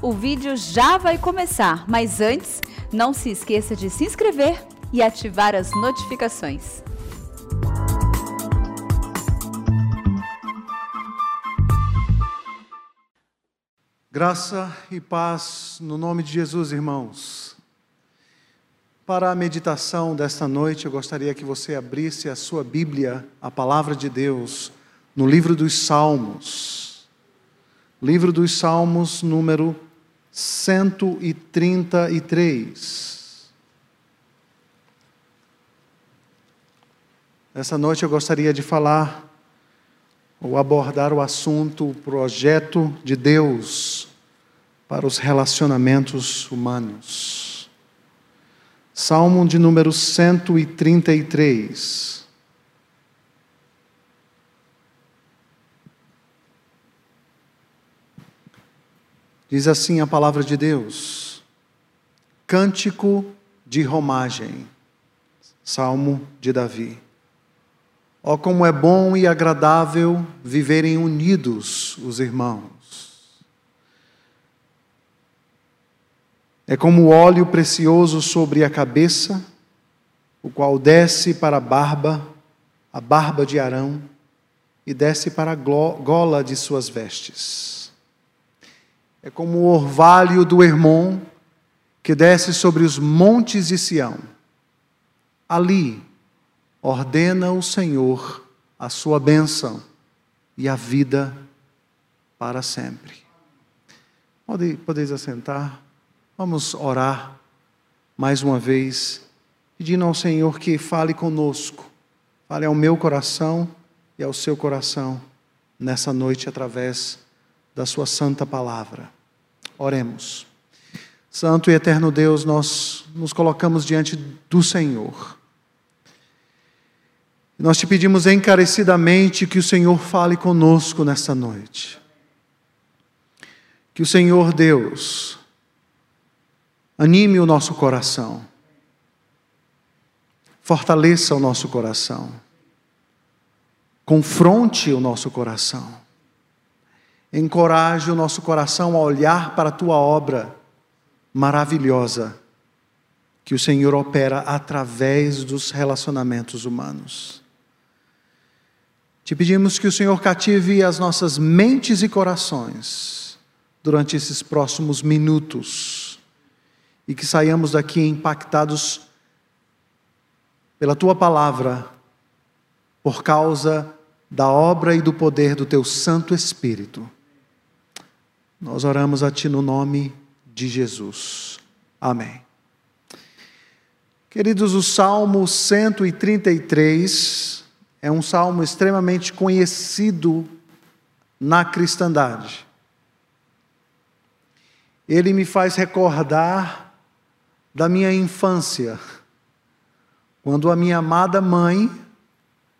O vídeo já vai começar, mas antes, não se esqueça de se inscrever e ativar as notificações. Graça e paz no nome de Jesus, irmãos. Para a meditação desta noite, eu gostaria que você abrisse a sua Bíblia, a palavra de Deus, no livro dos Salmos. Livro dos Salmos, número 133. Essa noite eu gostaria de falar ou abordar o assunto o projeto de Deus para os relacionamentos humanos. Salmo de número 133. Diz assim a palavra de Deus: Cântico de romagem. Salmo de Davi. Ó, oh, como é bom e agradável viverem unidos os irmãos. É como óleo precioso sobre a cabeça, o qual desce para a barba, a barba de Arão, e desce para a gola de suas vestes é como o orvalho do Hermon que desce sobre os montes de Sião. Ali ordena o Senhor a sua bênção e a vida para sempre. Pode, podeis assentar? Vamos orar mais uma vez, pedindo ao Senhor que fale conosco, fale ao meu coração e ao seu coração nessa noite através da Sua santa palavra. Oremos. Santo e eterno Deus, nós nos colocamos diante do Senhor. Nós te pedimos encarecidamente que o Senhor fale conosco nesta noite. Que o Senhor Deus anime o nosso coração, fortaleça o nosso coração, confronte o nosso coração encoraje o nosso coração a olhar para a tua obra maravilhosa que o Senhor opera através dos relacionamentos humanos. Te pedimos que o Senhor cative as nossas mentes e corações durante esses próximos minutos e que saiamos daqui impactados pela tua palavra, por causa da obra e do poder do teu Santo Espírito nós oramos a Ti no nome de Jesus. Amém. Queridos, o Salmo 133 é um salmo extremamente conhecido na cristandade. Ele me faz recordar da minha infância, quando a minha amada mãe,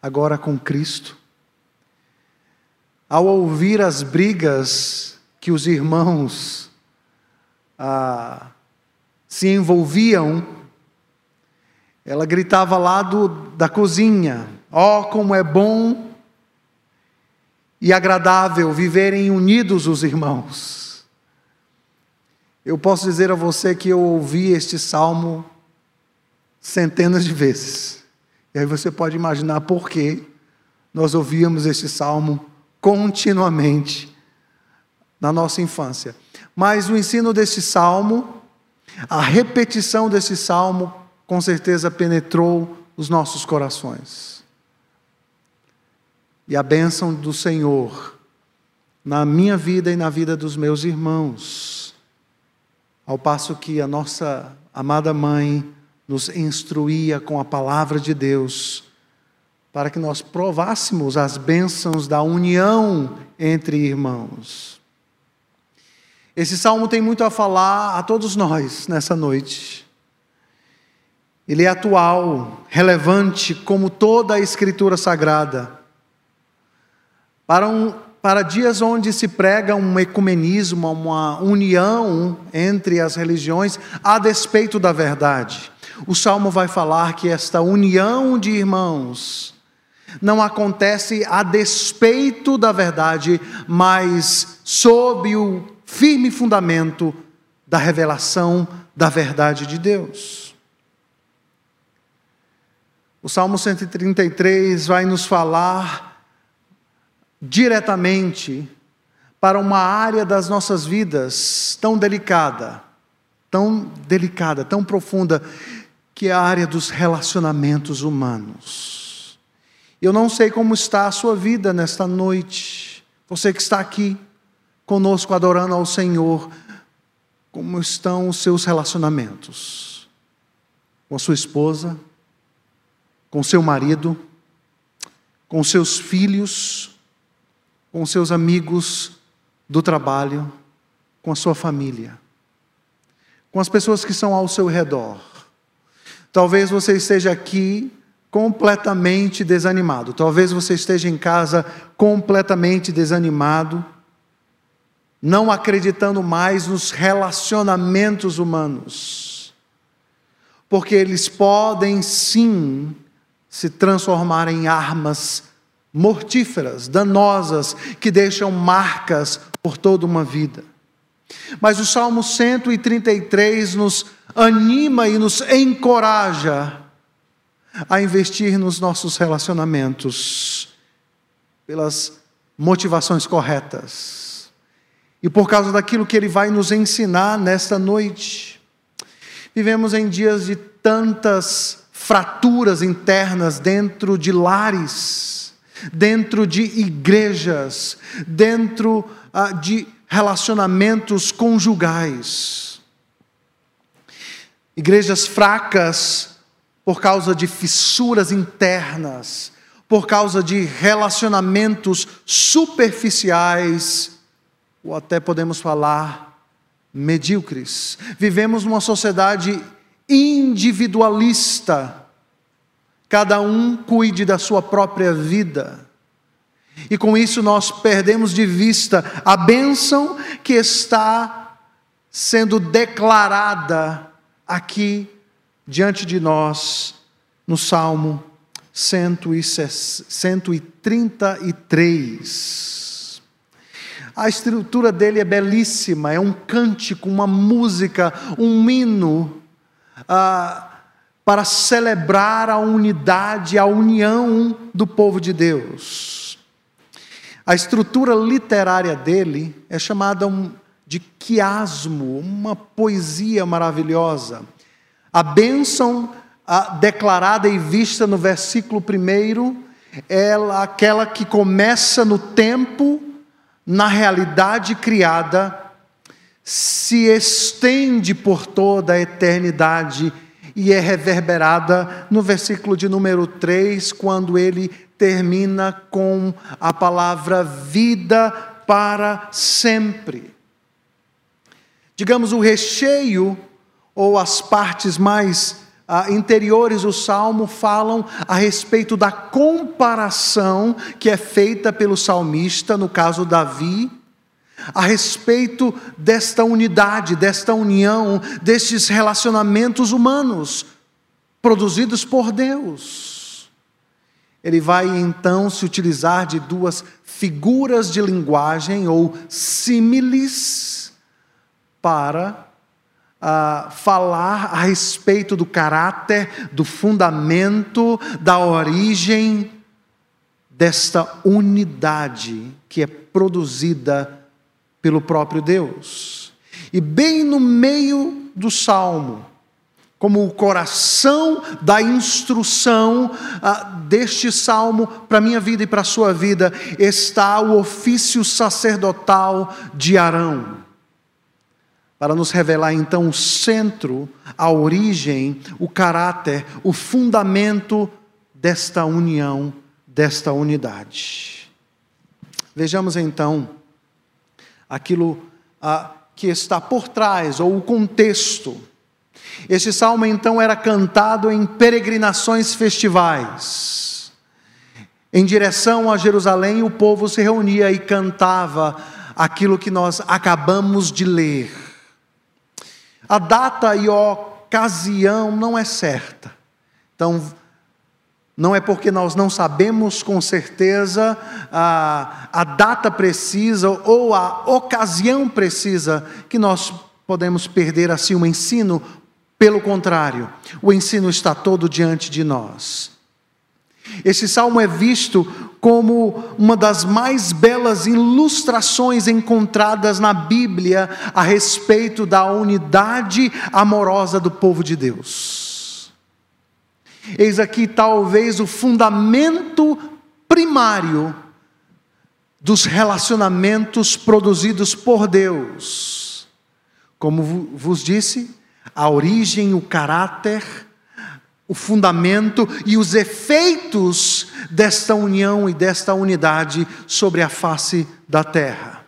agora com Cristo, ao ouvir as brigas que os irmãos ah, se envolviam, ela gritava lá do, da cozinha: Ó, oh, como é bom e agradável viverem unidos os irmãos. Eu posso dizer a você que eu ouvi este salmo centenas de vezes. E aí você pode imaginar por que nós ouvíamos este salmo continuamente na nossa infância. Mas o ensino desse salmo, a repetição desse salmo, com certeza penetrou os nossos corações. E a bênção do Senhor na minha vida e na vida dos meus irmãos, ao passo que a nossa amada mãe nos instruía com a palavra de Deus, para que nós provássemos as bênçãos da união entre irmãos. Esse salmo tem muito a falar a todos nós nessa noite. Ele é atual, relevante, como toda a Escritura Sagrada. Para, um, para dias onde se prega um ecumenismo, uma união entre as religiões, a despeito da verdade. O salmo vai falar que esta união de irmãos não acontece a despeito da verdade, mas sob o firme fundamento da revelação da verdade de Deus. O Salmo 133 vai nos falar diretamente para uma área das nossas vidas tão delicada, tão delicada, tão profunda, que é a área dos relacionamentos humanos. Eu não sei como está a sua vida nesta noite, você que está aqui conosco adorando ao Senhor, como estão os seus relacionamentos? Com a sua esposa, com seu marido, com seus filhos, com seus amigos do trabalho, com a sua família, com as pessoas que estão ao seu redor. Talvez você esteja aqui completamente desanimado, talvez você esteja em casa completamente desanimado, não acreditando mais nos relacionamentos humanos, porque eles podem sim se transformar em armas mortíferas, danosas, que deixam marcas por toda uma vida. Mas o Salmo 133 nos anima e nos encoraja a investir nos nossos relacionamentos pelas motivações corretas. E por causa daquilo que ele vai nos ensinar nesta noite. Vivemos em dias de tantas fraturas internas dentro de lares, dentro de igrejas, dentro ah, de relacionamentos conjugais. Igrejas fracas por causa de fissuras internas, por causa de relacionamentos superficiais, ou até podemos falar medíocres. Vivemos numa sociedade individualista. Cada um cuide da sua própria vida. E com isso nós perdemos de vista a bênção que está sendo declarada aqui diante de nós no Salmo 133. A estrutura dele é belíssima, é um cântico, uma música, um hino ah, para celebrar a unidade, a união do povo de Deus. A estrutura literária dele é chamada de quiasmo, uma poesia maravilhosa. A bênção declarada e vista no versículo primeiro, é aquela que começa no tempo, na realidade criada se estende por toda a eternidade e é reverberada no versículo de número 3, quando ele termina com a palavra vida para sempre. Digamos, o recheio ou as partes mais ah, interiores do salmo falam a respeito da comparação que é feita pelo salmista, no caso Davi, a respeito desta unidade, desta união, destes relacionamentos humanos produzidos por Deus. Ele vai então se utilizar de duas figuras de linguagem ou símiles para uh, falar a respeito do caráter, do fundamento, da origem desta unidade que é produzida pelo próprio Deus. E bem no meio do salmo, como o coração da instrução ah, deste salmo para a minha vida e para a sua vida, está o ofício sacerdotal de Arão. Para nos revelar então o centro, a origem, o caráter, o fundamento desta união, desta unidade. Vejamos então aquilo ah, que está por trás, ou o contexto. Este salmo então era cantado em peregrinações festivais. Em direção a Jerusalém, o povo se reunia e cantava aquilo que nós acabamos de ler. A data e a ocasião não é certa. Então, Não é porque nós não sabemos com certeza a, a data precisa ou a ocasião precisa que nós podemos perder assim o ensino. Pelo contrário, o ensino está todo diante de nós. Esse salmo é visto como uma das mais belas ilustrações encontradas na Bíblia a respeito da unidade amorosa do povo de Deus. Eis aqui talvez o fundamento primário dos relacionamentos produzidos por Deus. Como vos disse, a origem, o caráter, o fundamento e os efeitos desta união e desta unidade sobre a face da terra.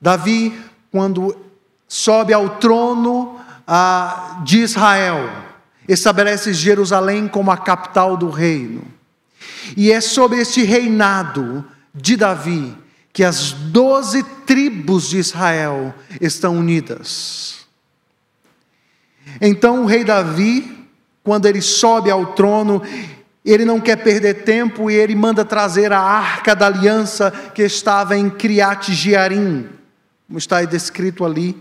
Davi, quando sobe ao trono, de Israel, estabelece Jerusalém como a capital do reino. E é sobre este reinado de Davi que as doze tribos de Israel estão unidas. Então o rei Davi, quando ele sobe ao trono, ele não quer perder tempo e ele manda trazer a arca da aliança que estava em Criat Jearim, como está descrito ali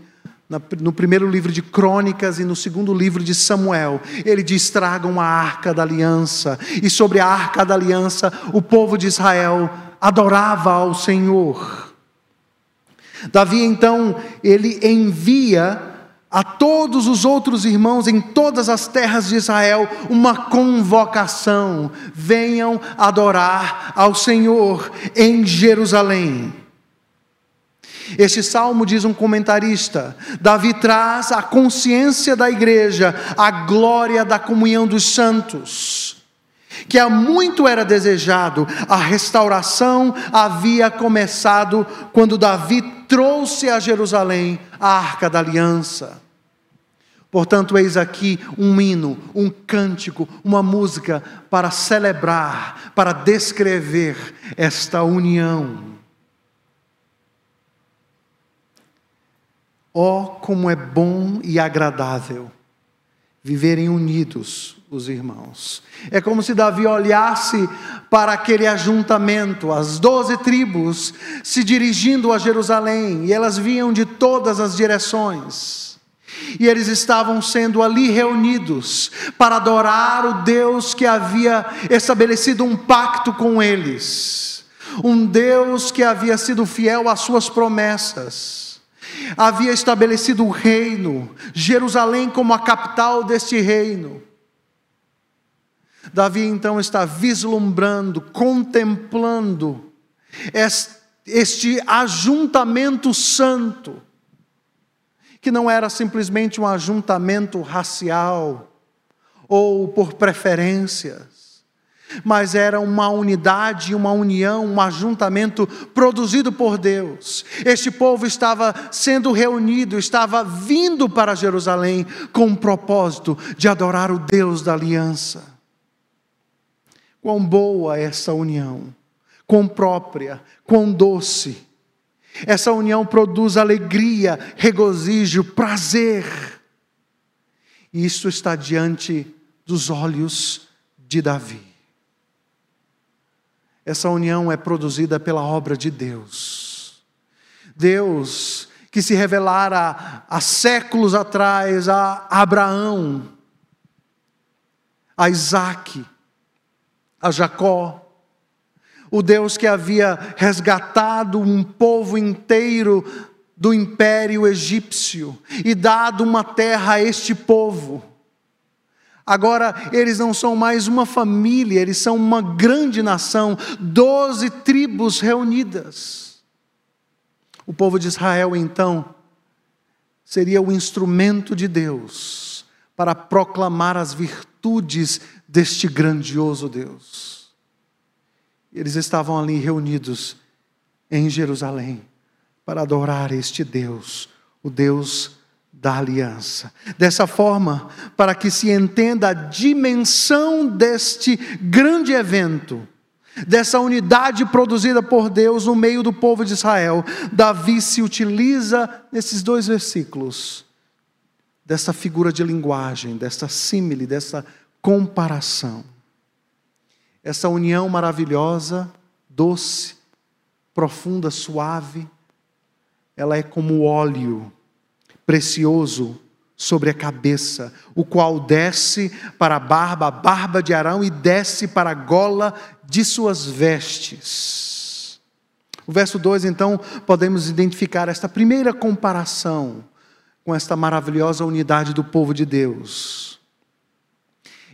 no primeiro livro de Crônicas e no segundo livro de Samuel, ele diz: tragam a arca da aliança. E sobre a arca da aliança, o povo de Israel adorava ao Senhor. Davi então, ele envia a todos os outros irmãos em todas as terras de Israel uma convocação: venham adorar ao Senhor em Jerusalém. Este salmo, diz um comentarista, Davi traz a consciência da igreja, a glória da comunhão dos santos, que há muito era desejado, a restauração havia começado quando Davi trouxe a Jerusalém a arca da aliança. Portanto, eis aqui um hino, um cântico, uma música para celebrar, para descrever esta união. Oh, como é bom e agradável viverem unidos os irmãos. É como se Davi olhasse para aquele ajuntamento, as doze tribos se dirigindo a Jerusalém, e elas vinham de todas as direções. E eles estavam sendo ali reunidos para adorar o Deus que havia estabelecido um pacto com eles, um Deus que havia sido fiel às suas promessas havia estabelecido o reino, Jerusalém como a capital deste reino. Davi então está vislumbrando, contemplando este ajuntamento santo, que não era simplesmente um ajuntamento racial ou por preferência, mas era uma unidade, uma união, um ajuntamento produzido por Deus. Este povo estava sendo reunido, estava vindo para Jerusalém com o propósito de adorar o Deus da aliança. Quão boa essa união, quão própria, quão doce. Essa união produz alegria, regozijo, prazer. E isso está diante dos olhos de Davi. Essa união é produzida pela obra de Deus. Deus que se revelara há séculos atrás a Abraão, a Isaac, a Jacó, o Deus que havia resgatado um povo inteiro do império egípcio e dado uma terra a este povo. Agora eles não são mais uma família, eles são uma grande nação, doze tribos reunidas. O povo de Israel, então, seria o instrumento de Deus para proclamar as virtudes deste grandioso Deus. Eles estavam ali reunidos em Jerusalém para adorar este Deus, o Deus da aliança. Dessa forma, para que se entenda a dimensão deste grande evento, dessa unidade produzida por Deus no meio do povo de Israel, Davi se utiliza nesses dois versículos dessa figura de linguagem, dessa símile, dessa comparação. Essa união maravilhosa, doce, profunda, suave, ela é como óleo precioso sobre a cabeça, o qual desce para a barba, a barba de Arão, e desce para a gola de suas vestes. O verso 2, então, podemos identificar esta primeira comparação com esta maravilhosa unidade do povo de Deus.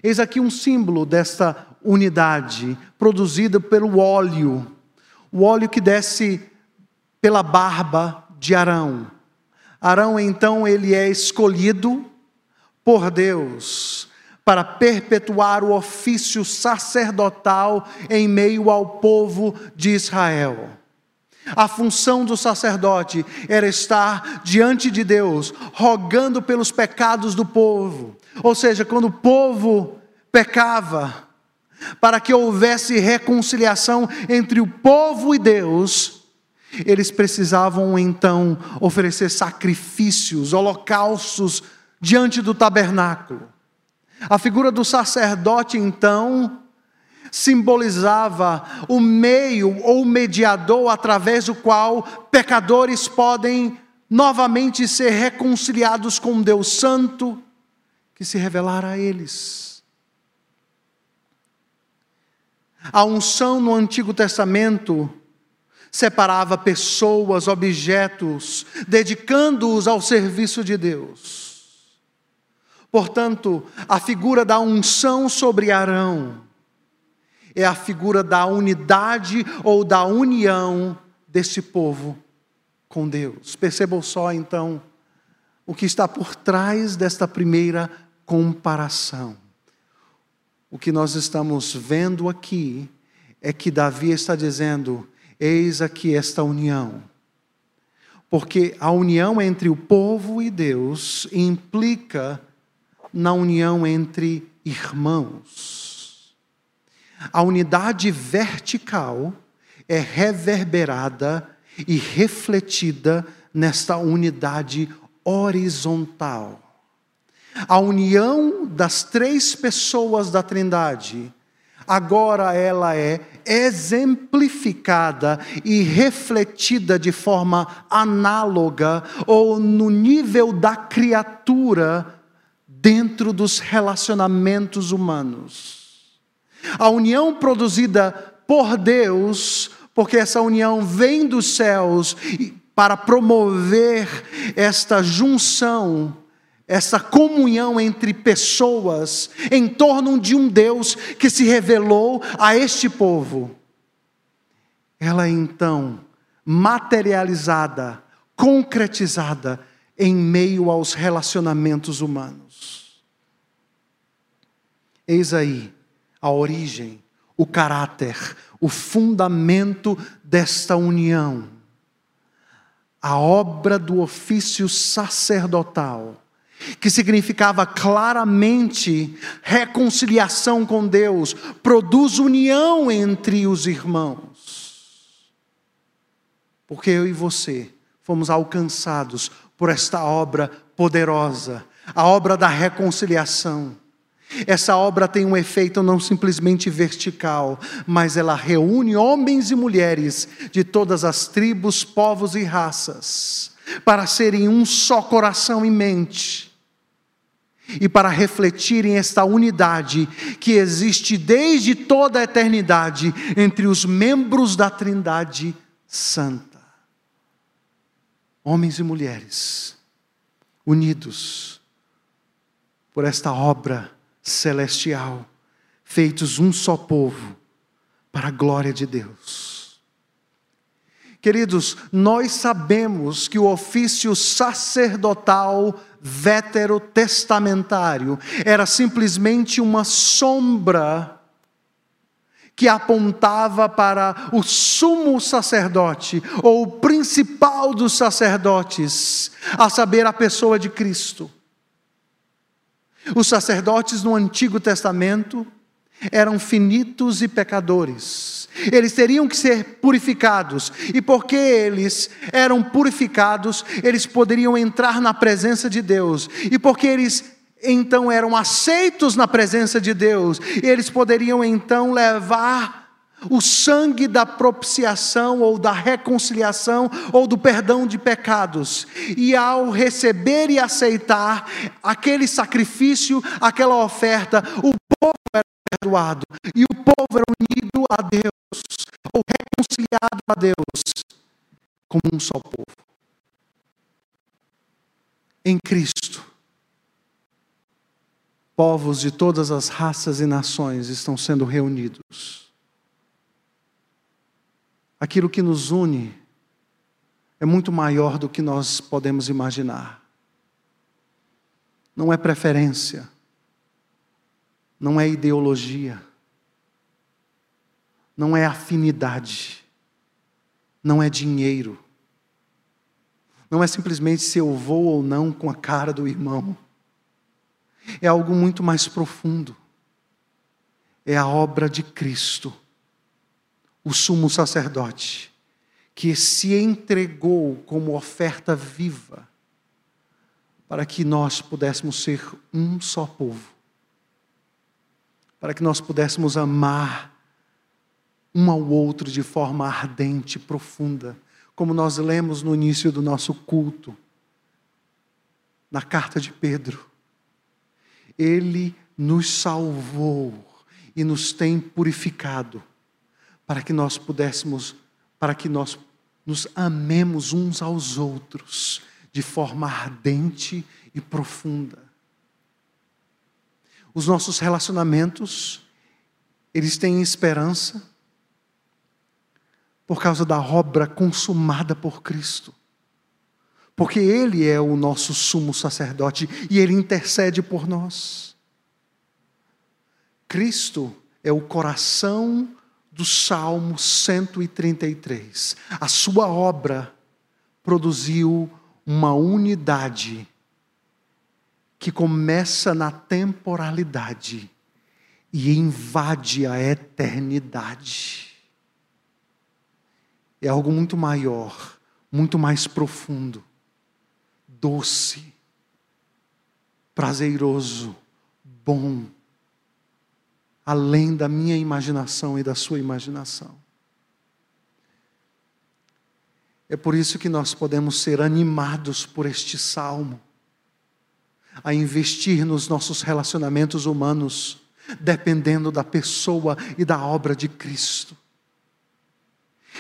Eis aqui um símbolo desta unidade produzida pelo óleo, o óleo que desce pela barba de Arão. Arão, então, ele é escolhido por Deus para perpetuar o ofício sacerdotal em meio ao povo de Israel. A função do sacerdote era estar diante de Deus, rogando pelos pecados do povo. Ou seja, quando o povo pecava, para que houvesse reconciliação entre o povo e Deus, eles precisavam então oferecer sacrifícios, holocaustos diante do tabernáculo. A figura do sacerdote então simbolizava o meio ou mediador através do qual pecadores podem novamente ser reconciliados com Deus Santo que se revelara a eles. A unção no Antigo Testamento separava pessoas, objetos, dedicando-os ao serviço de Deus. Portanto, a figura da unção sobre Arão é a figura da unidade ou da união desse povo com Deus. Percebam só então o que está por trás desta primeira comparação. O que nós estamos vendo aqui é que Davi está dizendo: eis aqui esta união. Porque a união entre o povo e Deus implica na união entre irmãos. A unidade vertical é reverberada e refletida nesta unidade horizontal. A união das três pessoas da Trindade, agora ela é exemplificada e refletida de forma análoga ou no nível da criatura dentro dos relacionamentos humanos. A união produzida por Deus, porque essa união vem dos céus para promover esta junção essa comunhão entre pessoas em torno de um Deus que se revelou a este povo. Ela é então materializada, concretizada em meio aos relacionamentos humanos. Eis aí a origem, o caráter, o fundamento desta união. A obra do ofício sacerdotal que significava claramente reconciliação com Deus, produz união entre os irmãos. Porque eu e você fomos alcançados por esta obra poderosa, a obra da reconciliação. Essa obra tem um efeito não simplesmente vertical, mas ela reúne homens e mulheres de todas as tribos, povos e raças para serem um só coração e mente e para refletirem esta unidade que existe desde toda a eternidade entre os membros da Trindade Santa. Homens e mulheres, unidos por esta obra celestial, feitos um só povo, para a glória de Deus. Queridos, nós sabemos que o ofício sacerdotal veterotestamentário era simplesmente uma sombra que apontava para o sumo sacerdote, ou o principal dos sacerdotes, a saber, a pessoa de Cristo. Os sacerdotes no Antigo Testamento eram finitos e pecadores, Eles teriam que ser purificados. E porque eles eram purificados, eles poderiam entrar na presença de Deus. E porque eles então eram aceitos na presença de Deus, eles poderiam então levar o sangue da propiciação ou da reconciliação ou do perdão de pecados. E ao receber e aceitar aquele sacrifício, aquela oferta, o povo perdoado e o povo era unido a Deus ou reconciliado a Deus como um só povo. Em Cristo, povos de todas as raças e nações estão sendo reunidos aquilo que nos une é muito maior do que nós podemos imaginar. Não é preferência, não é ideologia, não é afinidade, não é dinheiro, não é simplesmente se eu vou ou não com a cara do irmão. É algo muito mais profundo. É a obra de Cristo o sumo sacerdote, que se entregou como oferta viva, para que nós pudéssemos ser um só povo, para que nós pudéssemos amar um ao outro de forma ardente, profunda, como nós lemos no início do nosso culto, na carta de Pedro. Ele nos salvou e nos tem purificado para que nós pudéssemos, para que nós nos amemos uns aos outros de forma ardente e profunda. Os nossos relacionamentos, eles têm esperança por causa da obra consumada por Cristo. Porque Ele é o nosso sumo sacerdote e Ele intercede por nós. Cristo é o coração do Salmo 133. A sua obra produziu uma unidade que começa na temporalidade e invade a eternidade. É algo muito maior, muito mais profundo, doce, prazeroso, bom além da minha imaginação e da sua imaginação. É por isso que nós podemos ser animados por este salmo, a investir nos nossos relacionamentos humanos, dependendo da pessoa e da obra de Cristo.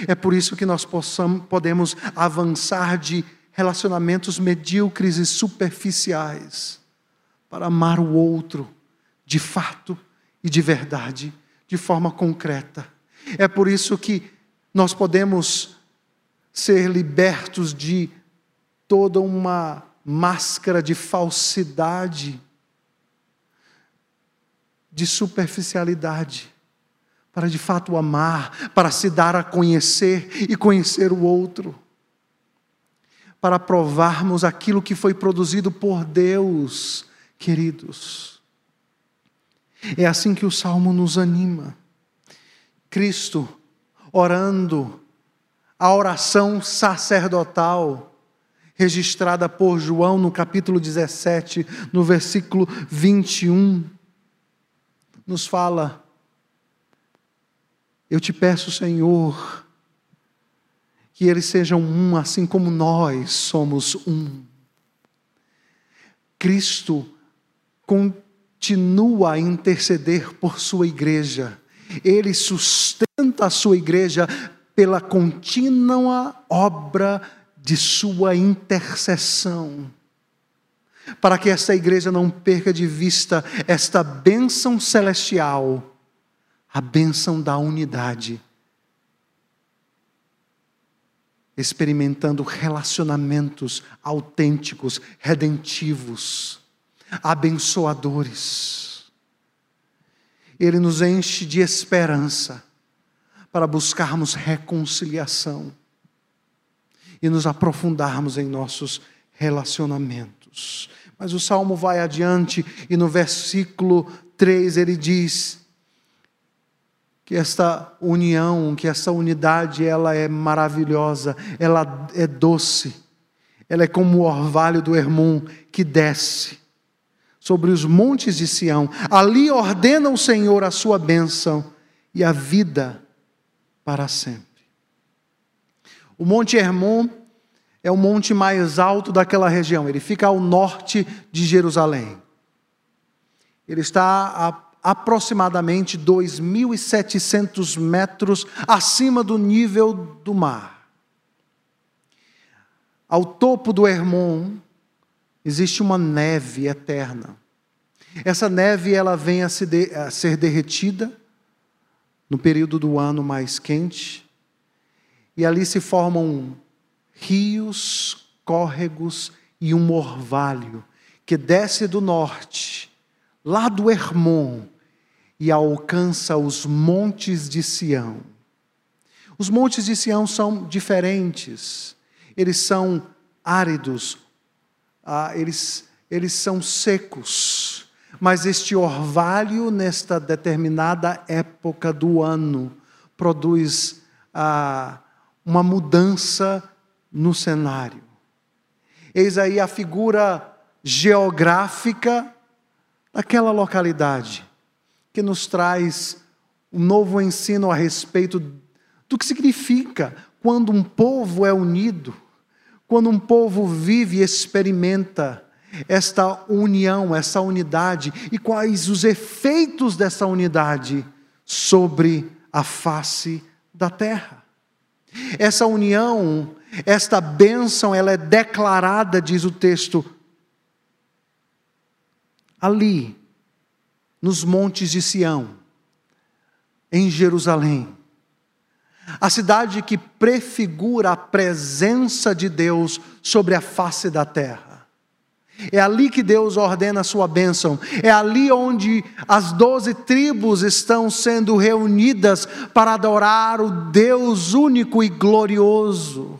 É por isso que nós possamos, podemos avançar de relacionamentos medíocres e superficiais para amar o outro de fato e de verdade, de forma concreta. É por isso que nós podemos ser libertos de toda uma máscara de falsidade, de superficialidade, para de fato amar, para se dar a conhecer e conhecer o outro, para provarmos aquilo que foi produzido por Deus, queridos. É assim que o salmo nos anima. Cristo orando a oração sacerdotal registrada por João no capítulo 17, no versículo 21, nos fala: Eu te peço, Senhor, que eles sejam um, assim como nós somos um. Cristo, continua a interceder por sua igreja. Ele sustenta a sua igreja pela contínua obra de sua intercessão. Para que esta igreja não perca de vista esta bênção celestial, a bênção da unidade, experimentando relacionamentos autênticos, redentivos abençoadores. Ele nos enche de esperança para buscarmos reconciliação e nos aprofundarmos em nossos relacionamentos. Mas o salmo vai adiante e no versículo 3 ele diz: que esta união, que essa unidade, ela é maravilhosa, ela é doce, ela é como o orvalho do Hermon que desce sobre os montes de Sião. Ali ordena o Senhor a sua bênção e a vida para sempre. O Monte Hermon é o monte mais alto daquela região, ele fica ao norte de Jerusalém. Ele está a aproximadamente 2.700 metros acima do nível do mar. Ao topo do Hermon existe uma neve eterna. Essa neve ela vem a, se de, a ser derretida no período do ano mais quente, e ali se formam rios, córregos e um orvalho que desce do norte, lá do Hermon, e alcança os montes de Sião. Os montes de Sião são diferentes, eles são áridos, ah, eles, eles são secos, mas este orvalho, nesta determinada época do ano, produz ah, uma mudança no cenário. Eis aí a figura geográfica daquela localidade que nos traz um novo ensino a respeito do que significa quando um povo é unido, quando um povo vive e experimenta esta união, essa unidade e quais os efeitos dessa unidade sobre a face da terra. Essa união, esta bênção, ela é declarada, diz o texto, ali, nos montes de Sião, em Jerusalém. A cidade que prefigura a presença de Deus sobre a face da terra. É ali que Deus ordena a sua bênção. É ali onde as doze tribos estão sendo reunidas para adorar o Deus único e glorioso.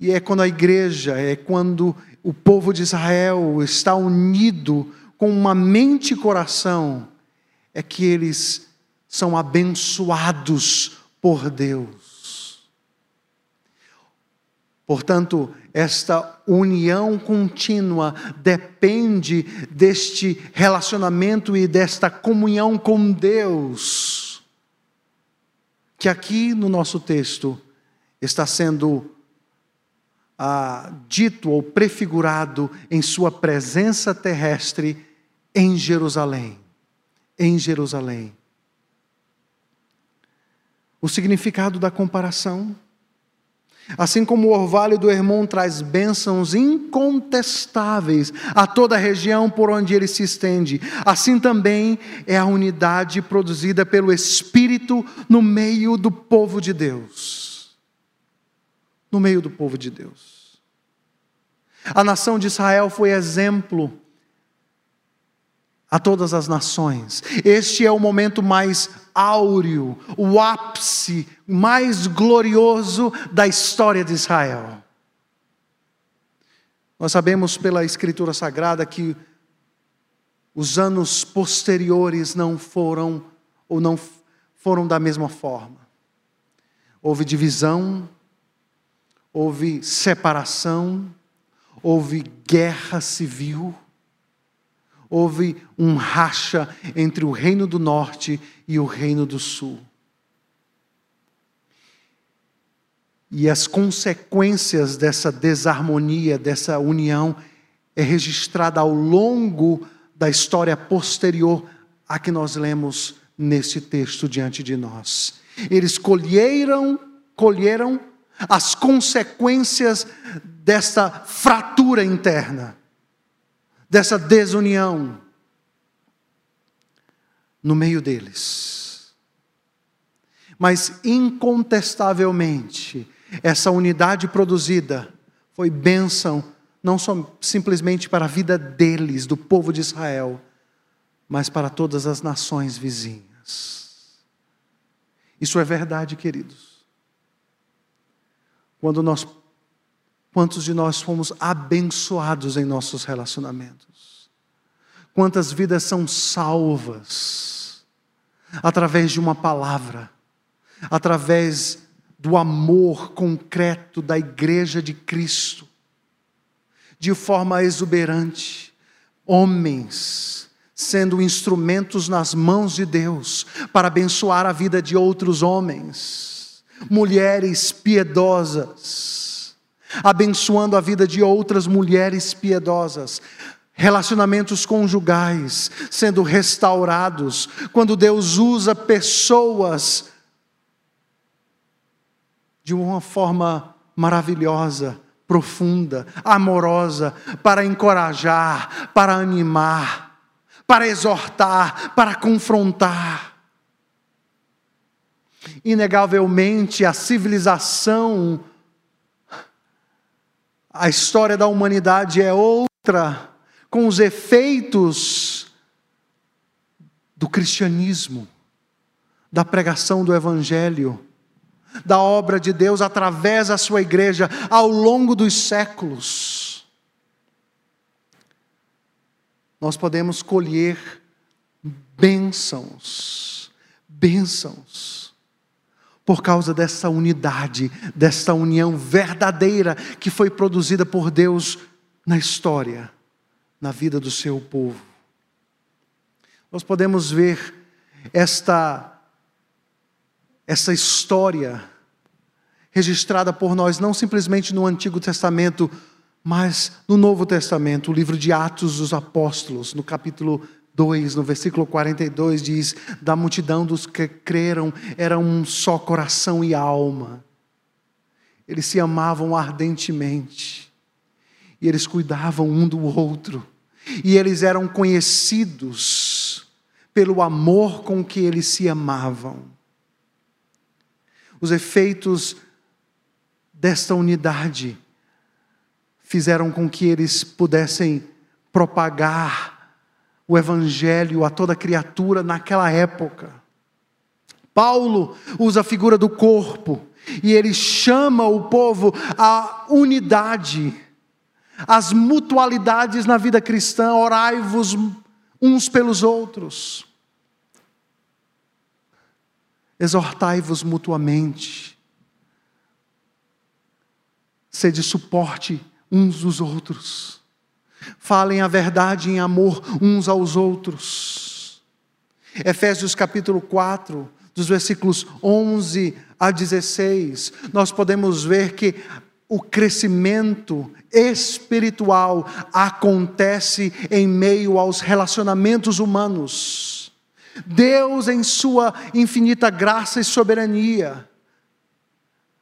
E é quando a igreja, é quando o povo de Israel está unido com uma mente e coração, é que eles são abençoados por Deus. Portanto, esta união contínua depende deste relacionamento e desta comunhão com Deus, que aqui no nosso texto está sendo ah, dito ou prefigurado em sua presença terrestre em Jerusalém. Em Jerusalém. O significado da comparação. Assim como o orvalho do Hermon traz bênçãos incontestáveis a toda a região por onde ele se estende, assim também é a unidade produzida pelo Espírito no meio do povo de Deus. No meio do povo de Deus. A nação de Israel foi exemplo a todas as nações. Este é o momento mais áureo, o ápice mais glorioso da história de Israel. Nós sabemos pela Escritura Sagrada que os anos posteriores não foram ou não foram da mesma forma. Houve divisão, houve separação, houve guerra civil, houve um racha entre o reino do norte e o reino do sul. E as consequências dessa desarmonia, dessa união, é registrada ao longo da história posterior a que nós lemos nesse texto diante de nós. Eles colheram, colheram as consequências desta fratura interna, dessa desunião no meio deles. Mas, incontestavelmente, essa unidade produzida foi bênção, não só simplesmente para a vida deles, do povo de Israel, mas para todas as nações vizinhas. Isso é verdade, queridos. Quando nós, quantos de nós fomos abençoados em nossos relacionamentos? Quantas vidas são salvas através de uma palavra, através do amor concreto da igreja de Cristo, de forma exuberante, homens sendo instrumentos nas mãos de Deus para abençoar a vida de outros homens, mulheres piedosas, abençoando a vida de outras mulheres piedosas, relacionamentos conjugais sendo restaurados, quando Deus usa pessoas de uma forma maravilhosa, profunda, amorosa, para encorajar, para animar, para exortar, para confrontar. Inegavelmente, a civilização, a história da humanidade é outra com os efeitos do cristianismo, da pregação do Evangelho, da obra de Deus através da sua igreja ao longo dos séculos. Nós podemos colher bênçãos, bênçãos, por causa dessa unidade, dessa união verdadeira que foi produzida por Deus na história na vida do seu povo. Nós podemos ver esta essa história registrada por nós não simplesmente no Antigo Testamento, mas no Novo Testamento, o livro de Atos dos Apóstolos, no capítulo 2, no versículo 42, diz: Da multidão dos que creram era um só coração e alma. Eles se amavam ardentemente e eles cuidavam um do outro e eles eram conhecidos pelo amor com que eles se amavam. Os efeitos desta unidade fizeram com que eles pudessem propagar o Evangelho a toda criatura naquela época. Paulo usa a figura do corpo e ele chama o povo à unidade as mutualidades na vida cristã, orai-vos uns pelos outros, exortai-vos mutuamente, sede suporte uns dos outros, falem a verdade em amor uns aos outros. Efésios capítulo 4, dos versículos 11 a 16, nós podemos ver que o crescimento espiritual acontece em meio aos relacionamentos humanos. Deus, em Sua infinita graça e soberania,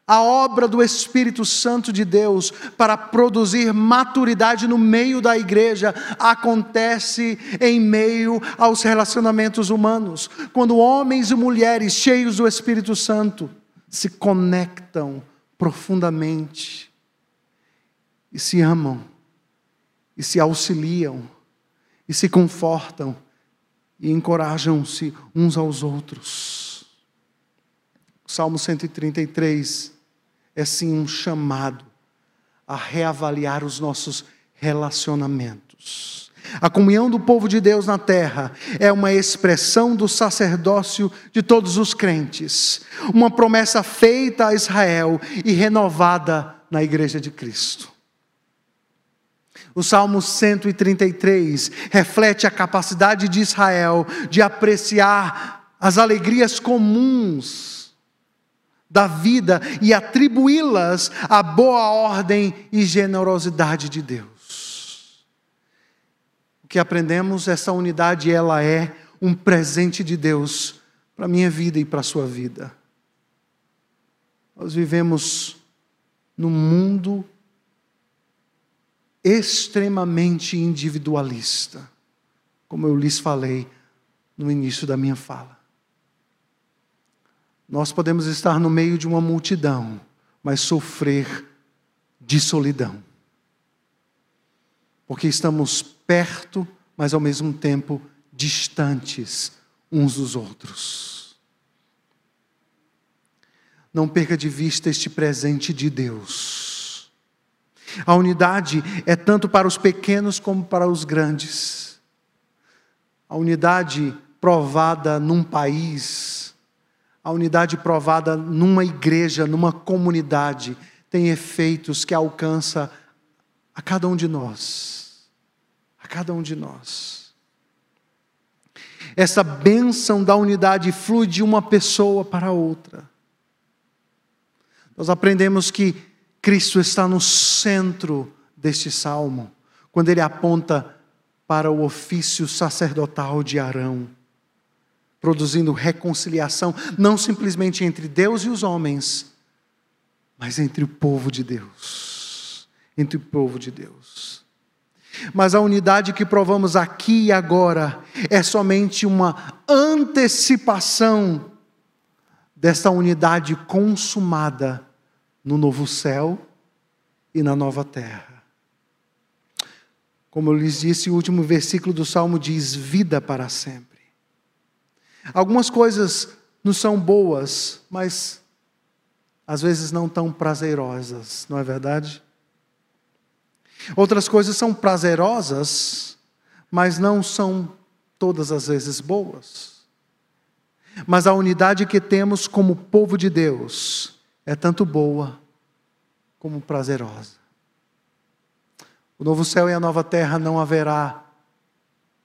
a obra do Espírito Santo de Deus para produzir maturidade no meio da igreja acontece em meio aos relacionamentos humanos, quando homens e mulheres cheios do Espírito Santo se conectam profundamente e se amam, e se auxiliam, e se confortam, e encorajam-se uns aos outros. O Salmo 133 é sim um chamado a reavaliar os nossos relacionamentos. A comunhão do povo de Deus na terra é uma expressão do sacerdócio de todos os crentes, uma promessa feita a Israel e renovada na igreja de Cristo. O Salmo 133 reflete a capacidade de Israel de apreciar as alegrias comuns da vida e atribuí-las à boa ordem e generosidade de Deus que aprendemos, essa unidade ela é um presente de Deus para a minha vida e para a sua vida. Nós vivemos num mundo extremamente individualista, como eu lhes falei no início da minha fala. Nós podemos estar no meio de uma multidão, mas sofrer de solidão porque estamos perto, mas ao mesmo tempo distantes uns dos outros. Não perca de vista este presente de Deus. A unidade é tanto para os pequenos como para os grandes. A unidade provada num país, a unidade provada numa igreja, numa comunidade, tem efeitos que alcança a cada um de nós. Cada um de nós. Essa bênção da unidade flui de uma pessoa para outra. Nós aprendemos que Cristo está no centro deste salmo, quando ele aponta para o ofício sacerdotal de Arão produzindo reconciliação, não simplesmente entre Deus e os homens, mas entre o povo de Deus. Entre o povo de Deus. Mas a unidade que provamos aqui e agora é somente uma antecipação dessa unidade consumada no novo céu e na nova terra. Como eu lhes disse, o último versículo do Salmo diz: vida para sempre. Algumas coisas não são boas, mas às vezes não tão prazerosas, não é verdade? Outras coisas são prazerosas, mas não são todas as vezes boas. Mas a unidade que temos como povo de Deus é tanto boa como prazerosa. O novo céu e a nova terra não haverá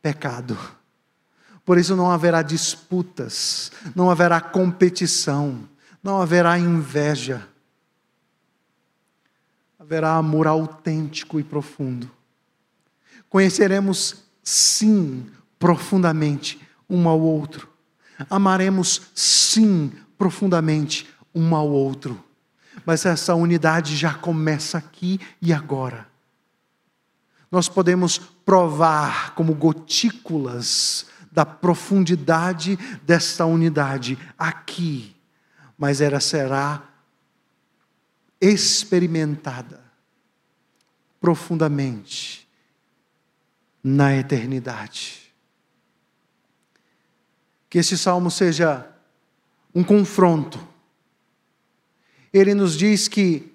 pecado. Por isso não haverá disputas, não haverá competição, não haverá inveja. Haverá amor autêntico e profundo. Conheceremos, sim, profundamente um ao outro. Amaremos, sim, profundamente um ao outro. Mas essa unidade já começa aqui e agora. Nós podemos provar como gotículas da profundidade desta unidade aqui, mas ela será experimentada profundamente na eternidade. Que esse salmo seja um confronto. Ele nos diz que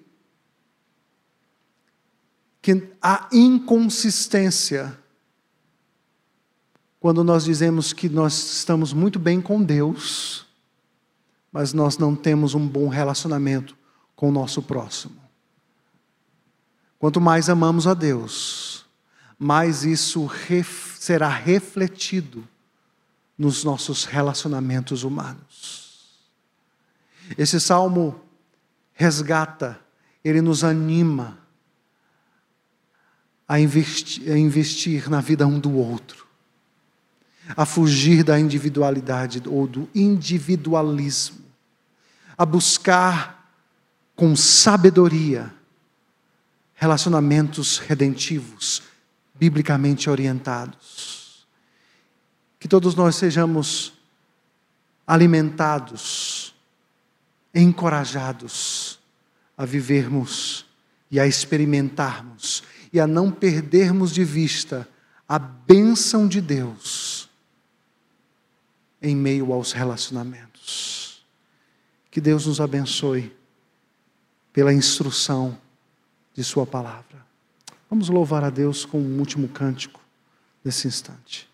que a inconsistência quando nós dizemos que nós estamos muito bem com Deus, mas nós não temos um bom relacionamento com o nosso próximo. Quanto mais amamos a Deus, mais isso ref será refletido nos nossos relacionamentos humanos. Esse salmo resgata, ele nos anima a investir, a investir na vida um do outro a fugir da individualidade ou do individualismo, a buscar com sabedoria relacionamentos redentivos, biblicamente orientados. Que todos nós sejamos alimentados, encorajados a vivermos e a experimentarmos e a não perdermos de vista a bênção de Deus em meio aos relacionamentos. Que Deus nos abençoe pela instrução de Sua palavra. Vamos louvar a Deus com um último cântico nesse instante.